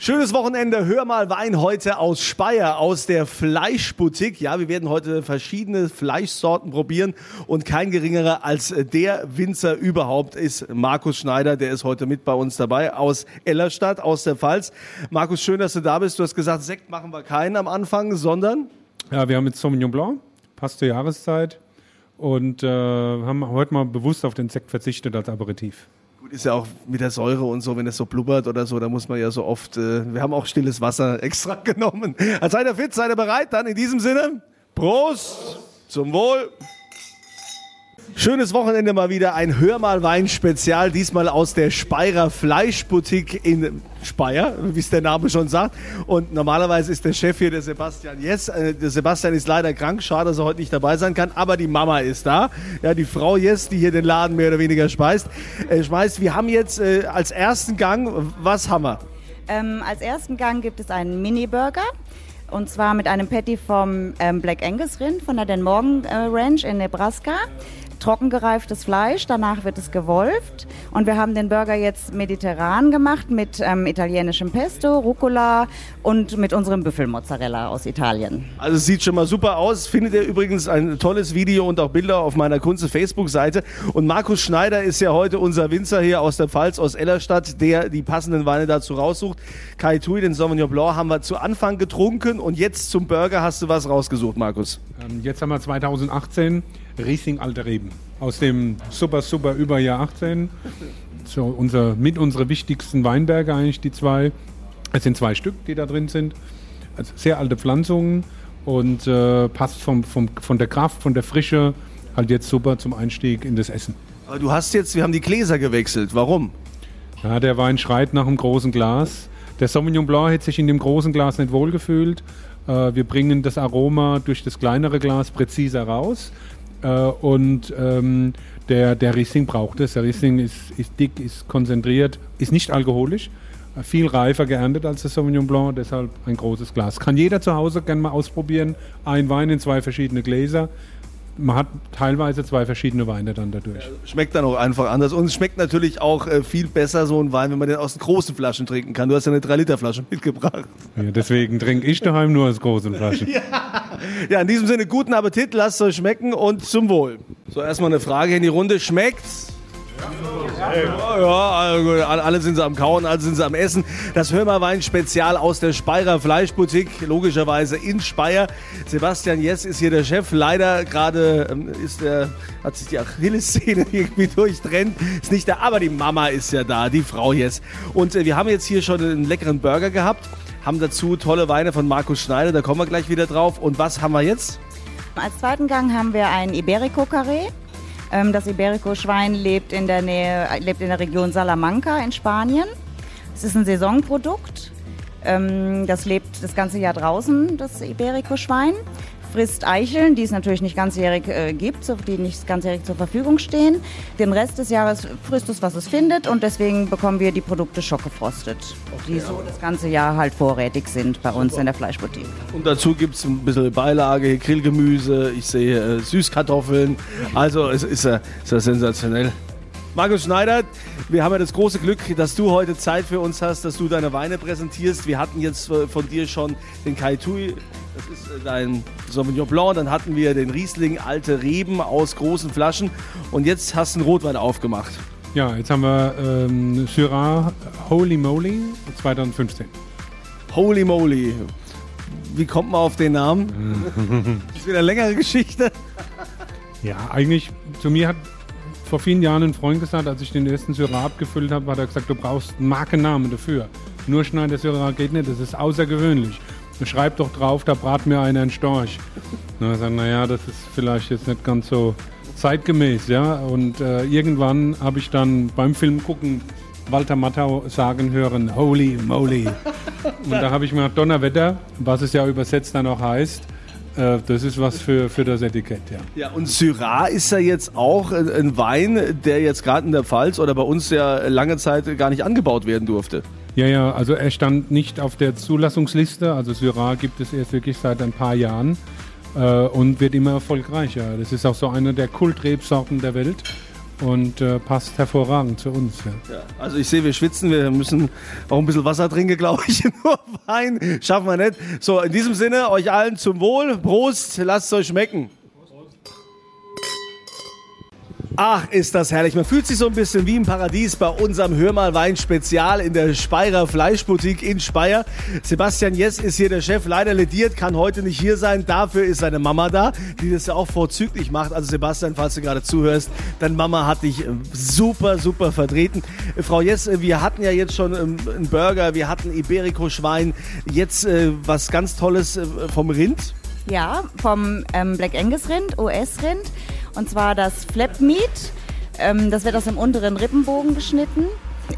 Schönes Wochenende, hör mal Wein heute aus Speyer, aus der Fleischboutique. Ja, wir werden heute verschiedene Fleischsorten probieren und kein geringerer als der Winzer überhaupt ist Markus Schneider, der ist heute mit bei uns dabei aus Ellerstadt, aus der Pfalz. Markus, schön, dass du da bist. Du hast gesagt, Sekt machen wir keinen am Anfang, sondern? Ja, wir haben jetzt Sauvignon Blanc, passt zur Jahreszeit und äh, haben heute mal bewusst auf den Sekt verzichtet als Aperitif. Gut, ist ja auch mit der Säure und so, wenn es so blubbert oder so, da muss man ja so oft, äh, wir haben auch stilles Wasser extra genommen. Also seid ihr fit, seid ihr bereit? Dann in diesem Sinne, Prost, zum Wohl. Schönes Wochenende mal wieder, ein Hör mal Wein Spezial, diesmal aus der Speyerer Fleischboutique in Speyer, wie es der Name schon sagt. Und normalerweise ist der Chef hier der Sebastian Jess. Äh, der Sebastian ist leider krank, schade, dass er heute nicht dabei sein kann, aber die Mama ist da. Ja, die Frau Jess, die hier den Laden mehr oder weniger speist. Äh, schmeißt. Wir haben jetzt äh, als ersten Gang, was haben wir? Ähm, als ersten Gang gibt es einen Mini-Burger. Und zwar mit einem Patty vom ähm, Black Angus Rind von der Den Morgan äh, Ranch in Nebraska trockengereiftes Fleisch, danach wird es gewolft und wir haben den Burger jetzt mediterran gemacht mit ähm, italienischem Pesto, Rucola und mit unserem Büffelmozzarella aus Italien. Also es sieht schon mal super aus. Findet ihr übrigens ein tolles Video und auch Bilder auf meiner Kunze Facebook-Seite. Und Markus Schneider ist ja heute unser Winzer hier aus der Pfalz, aus Ellerstadt, der die passenden Weine dazu raussucht. Kai Tui, den Sauvignon Blanc, haben wir zu Anfang getrunken und jetzt zum Burger hast du was rausgesucht, Markus. Ähm, jetzt haben wir 2018 Riesling Alte Reben aus dem super, super Überjahr 18. So unser, mit unsere wichtigsten Weinberge eigentlich, die zwei. Es sind zwei Stück, die da drin sind. Also sehr alte Pflanzungen und äh, passt vom, vom, von der Kraft, von der Frische halt jetzt super zum Einstieg in das Essen. Aber du hast jetzt, wir haben die Gläser gewechselt. Warum? Ja, der Wein schreit nach einem großen Glas. Der Sauvignon Blanc hätte sich in dem großen Glas nicht wohlgefühlt. Äh, wir bringen das Aroma durch das kleinere Glas präziser raus. Äh, und ähm, der, der Riesling braucht es. Der Riesling ist, ist dick, ist konzentriert, ist nicht alkoholisch, äh, viel reifer geerntet als der Sauvignon Blanc, deshalb ein großes Glas. Kann jeder zu Hause gerne mal ausprobieren. Ein Wein in zwei verschiedene Gläser man hat teilweise zwei verschiedene Weine dann dadurch. Ja, schmeckt dann auch einfach anders. Und es schmeckt natürlich auch äh, viel besser, so ein Wein, wenn man den aus den großen Flaschen trinken kann. Du hast ja eine 3-Liter-Flasche mitgebracht. Ja, deswegen trinke ich daheim nur aus großen Flaschen. ja. ja, in diesem Sinne, guten Appetit, lasst es euch schmecken und zum Wohl. So, erstmal eine Frage in die Runde. Schmeckt's? Ja, also alle sind sie am Kauen, alle sind sie am Essen. Das Hörmerwein-Spezial aus der Speyerer Fleischboutique, logischerweise in Speyer. Sebastian Jess ist hier der Chef. Leider gerade ähm, ist der, hat sich die Achillessehne irgendwie durchtrennt. Ist nicht da, aber die Mama ist ja da, die Frau Jess. Und äh, wir haben jetzt hier schon einen leckeren Burger gehabt, haben dazu tolle Weine von Markus Schneider, da kommen wir gleich wieder drauf. Und was haben wir jetzt? Als zweiten Gang haben wir ein Iberico-Carré. Ähm, das Iberico-Schwein lebt in der Nähe, lebt in der Region Salamanca in Spanien. Es ist ein Saisonprodukt. Ähm, das lebt das ganze Jahr draußen, das Iberico-Schwein frisst Eicheln, die es natürlich nicht ganzjährig äh, gibt, die nicht ganzjährig zur Verfügung stehen. Den Rest des Jahres frisst es, was es findet und deswegen bekommen wir die Produkte schockgefrostet, okay, die so das ganze Jahr halt vorrätig sind bei uns in der Fleischboutique. Und dazu gibt es ein bisschen Beilage, Grillgemüse, ich sehe äh, Süßkartoffeln, also es ist, äh, ist ja sensationell. Markus Schneider, wir haben ja das große Glück, dass du heute Zeit für uns hast, dass du deine Weine präsentierst. Wir hatten jetzt äh, von dir schon den Kai Tui, das ist äh, dein Sauvignon Blanc, dann hatten wir den Riesling Alte Reben aus großen Flaschen und jetzt hast du einen Rotwein aufgemacht. Ja, jetzt haben wir ähm, Syrah Holy Moly 2015. Holy Moly. Wie kommt man auf den Namen? das ist wieder eine längere Geschichte. Ja, eigentlich zu mir hat vor vielen Jahren ein Freund gesagt, als ich den ersten Syrah abgefüllt habe, hat er gesagt, du brauchst einen Markennamen dafür. Nur Schneider Syrah geht nicht, das ist außergewöhnlich. Schreib doch drauf, da brat mir einer einen Storch. Na, ich sage, naja, das ist vielleicht jetzt nicht ganz so zeitgemäß, ja. Und äh, irgendwann habe ich dann beim Film gucken Walter Matthau sagen hören, holy moly. Und da habe ich mir gedacht, Donnerwetter, was es ja übersetzt dann auch heißt, äh, das ist was für, für das Etikett, ja. Ja, und Syrah ist ja jetzt auch ein Wein, der jetzt gerade in der Pfalz oder bei uns ja lange Zeit gar nicht angebaut werden durfte. Ja, ja, also er stand nicht auf der Zulassungsliste. Also Syrah gibt es erst wirklich seit ein paar Jahren äh, und wird immer erfolgreicher. Das ist auch so eine der Kultrebsorten der Welt. und äh, passt hervorragend zu uns. Ja. Ja, also ich sehe, wir schwitzen, wir müssen auch ein bisschen Wasser trinken, glaube ich. Nur Wein schaffen wir nicht. So, in diesem Sinne, euch allen zum Wohl. Prost, lasst es euch schmecken. Ach, ist das herrlich. Man fühlt sich so ein bisschen wie im Paradies bei unserem Hör mal Wein Spezial in der Speyerer Fleischboutique in Speyer. Sebastian Jess ist hier der Chef, leider lediert, kann heute nicht hier sein. Dafür ist seine Mama da, die das ja auch vorzüglich macht. Also Sebastian, falls du gerade zuhörst, deine Mama hat dich äh, super, super vertreten. Äh, Frau Jess, äh, wir hatten ja jetzt schon ähm, einen Burger, wir hatten Iberico-Schwein, jetzt was ganz Tolles vom Rind. Ja, vom ähm, Black Angus Rind, US-Rind. Und zwar das Flap Meat. Ähm, das wird aus dem unteren Rippenbogen geschnitten.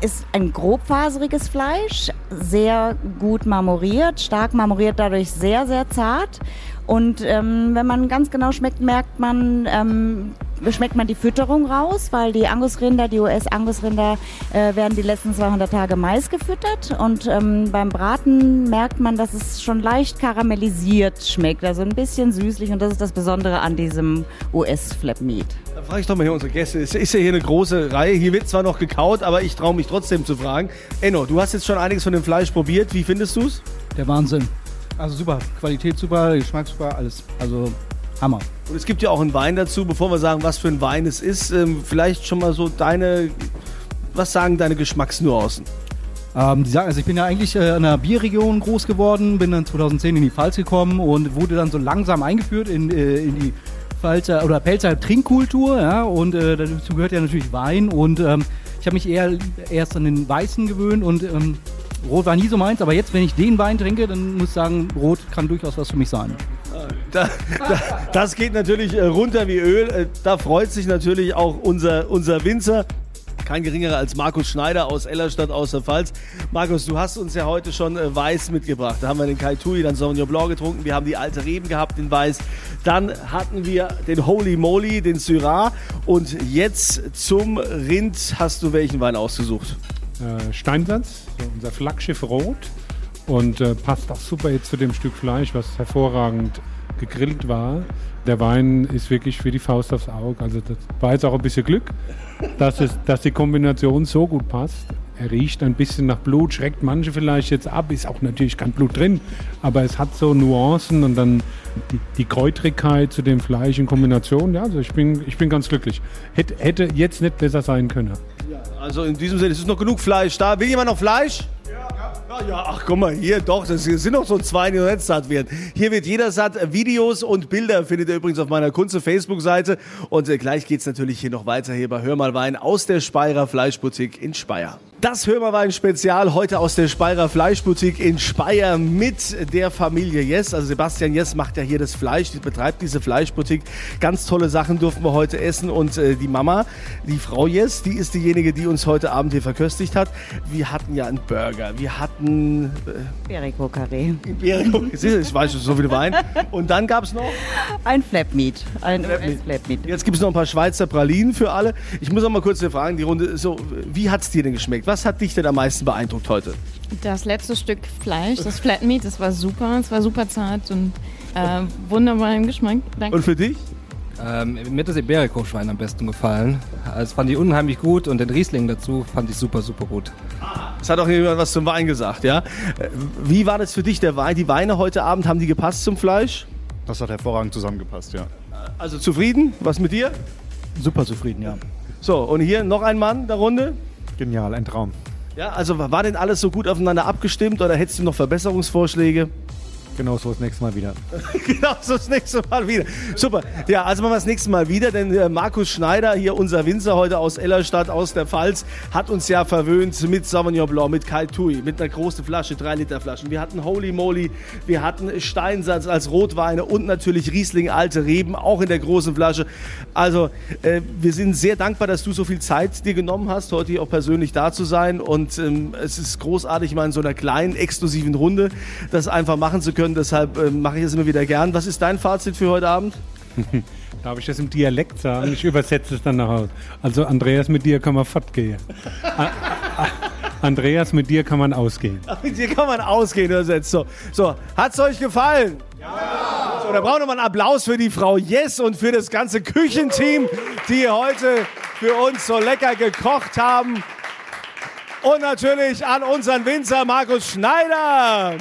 Ist ein grobfaseriges Fleisch, sehr gut marmoriert, stark marmoriert, dadurch sehr, sehr zart. Und ähm, wenn man ganz genau schmeckt, merkt man, ähm, schmeckt man die Fütterung raus, weil die Angusrinder, die US-Angusrinder, äh, werden die letzten 200 Tage Mais gefüttert. Und ähm, beim Braten merkt man, dass es schon leicht karamellisiert schmeckt, also ein bisschen süßlich. Und das ist das Besondere an diesem US-Flap Meat. Da frage ich doch mal hier unsere Gäste. Es ist ja hier eine große Reihe. Hier wird zwar noch gekaut, aber ich traue mich trotzdem zu fragen. Enno, du hast jetzt schon einiges von dem Fleisch probiert. Wie findest du es? Der Wahnsinn. Also super, Qualität super, Geschmack super, alles. Also Hammer. Und es gibt ja auch einen Wein dazu. Bevor wir sagen, was für ein Wein es ist, ähm, vielleicht schon mal so deine, was sagen deine Geschmacksnuancen? Ähm, die sagen, also ich bin ja eigentlich äh, in einer Bierregion groß geworden, bin dann 2010 in die Pfalz gekommen und wurde dann so langsam eingeführt in, äh, in die Pfalzer oder Pelzer Trinkkultur, ja, und äh, dazu gehört ja natürlich Wein und ähm, ich habe mich eher erst an den Weißen gewöhnt und ähm, Rot war nie so meins, aber jetzt, wenn ich den Wein trinke, dann muss ich sagen, Rot kann durchaus was für mich sein. Da, da, das geht natürlich äh, runter wie Öl. Äh, Da freut sich natürlich auch unser, unser Winzer. Kein geringerer als Markus Schneider aus Ellerstadt aus der Pfalz. Markus, du hast uns ja heute schon äh, Weiß mitgebracht. Da haben wir den Kai Tui, dann Sauvignon Blanc getrunken. Wir haben die alte Reben gehabt, den Weiß. Dann hatten wir den Holy Moly, den Syrah. Und jetzt zum Rind hast du welchen Wein ausgesucht? Äh, Steinsatz, unser Flaggschiff Rot. Und äh, passt auch super jetzt zu dem Stück Fleisch, was hervorragend gegrillt war. Der Wein ist wirklich für die Faust aufs Auge. Also das war jetzt auch ein bisschen Glück, dass, es, dass die Kombination so gut passt. Er riecht ein bisschen nach Blut, schreckt manche vielleicht jetzt ab, ist auch natürlich kein Blut drin, aber es hat so Nuancen und dann die, die Kräutrigkeit zu dem Fleisch in Kombination. Ja, also ich bin, ich bin ganz glücklich. Hätte, hätte jetzt nicht besser sein können. Also in diesem Sinne, es ist noch genug Fleisch da. Will jemand noch Fleisch? Ja, ach guck mal, hier doch, das sind noch so zwei, die noch nicht satt werden. Hier wird jeder satt. Videos und Bilder findet ihr übrigens auf meiner Kunze Facebook-Seite. Und äh, gleich geht's natürlich hier noch weiter hier bei Hör mal Wein aus der Speyerer Fleischboutique in Speyer. Das Hör mal Wein Spezial heute aus der Speyerer Fleischboutique in Speyer mit der Familie Jess. Also Sebastian Jess macht ja hier das Fleisch, die betreibt diese Fleischboutique. Ganz tolle Sachen durften wir heute essen und äh, die Mama, die Frau Jess, die ist diejenige, die uns heute Abend hier verköstigt hat. Wir hatten ja einen Burger, wir hatten äh, Iberico Carré. Du, ich weiß schon so viel Wein. Und dann gab es noch, Ein Flap Meat. Ein Flap Meat. US-Flap Meat. jetzt gibt es noch ein paar Schweizer Pralinen für alle. Ich muss auch mal kurz fragen, die Runde, so, wie hat es dir denn geschmeckt? Was hat dich denn am meisten beeindruckt heute? Das letzte Stück Fleisch, das Flat Meat, das war super. Es war super zart und äh, wunderbar im Geschmack. Danke. Und für dich? Ähm, mir hat das Iberico-Schwein am besten gefallen. Das fand ich unheimlich gut und den Riesling dazu fand ich super, super gut. Es hat auch jemand was zum Wein gesagt, ja? Wie war das für dich, der Wein? Die Weine heute Abend, haben die gepasst zum Fleisch? Das hat hervorragend zusammengepasst, ja. Also zufrieden? Was mit dir? Super zufrieden, ja. So, und hier noch ein Mann der Runde? Genial, ein Traum. Ja, also war denn alles so gut aufeinander abgestimmt oder hättest du noch Verbesserungsvorschläge? Genau so das nächste Mal wieder. genau, so das nächste Mal wieder. Super. Ja, also machen wir das nächste Mal wieder, denn äh, Markus Schneider, hier unser Winzer heute aus Ellerstadt, aus der Pfalz, hat uns ja verwöhnt mit Sauvignon Blanc, mit Kai Tui, mit einer großen Flasche, 3 Liter Flaschen. Wir hatten Holy Moly, wir hatten Steinsatz als Rotweine und natürlich Riesling, alte Reben, auch in der großen Flasche. Also, äh, wir sind sehr dankbar, dass du so viel Zeit dir genommen hast, heute hier auch persönlich da zu sein. Und ähm, es ist großartig, mal in so einer kleinen, exklusiven Runde das einfach machen zu können. Deshalb äh, mache ich es immer wieder gern. Was ist dein Fazit für heute Abend? Darf ich das im Dialekt sagen? Ich übersetze es dann nach Hause. Also Andreas, mit dir kann man fortgehen. Andreas, mit dir kann man ausgehen. Mit dir kann man ausgehen, übersetzt. So, so. hat's euch gefallen? Ja! So, Oder brauchen wir mal einen Applaus für die Frau Jess und für das ganze Küchenteam, die heute für uns so lecker gekocht haben. Und natürlich an unseren Winzer Markus Schneider.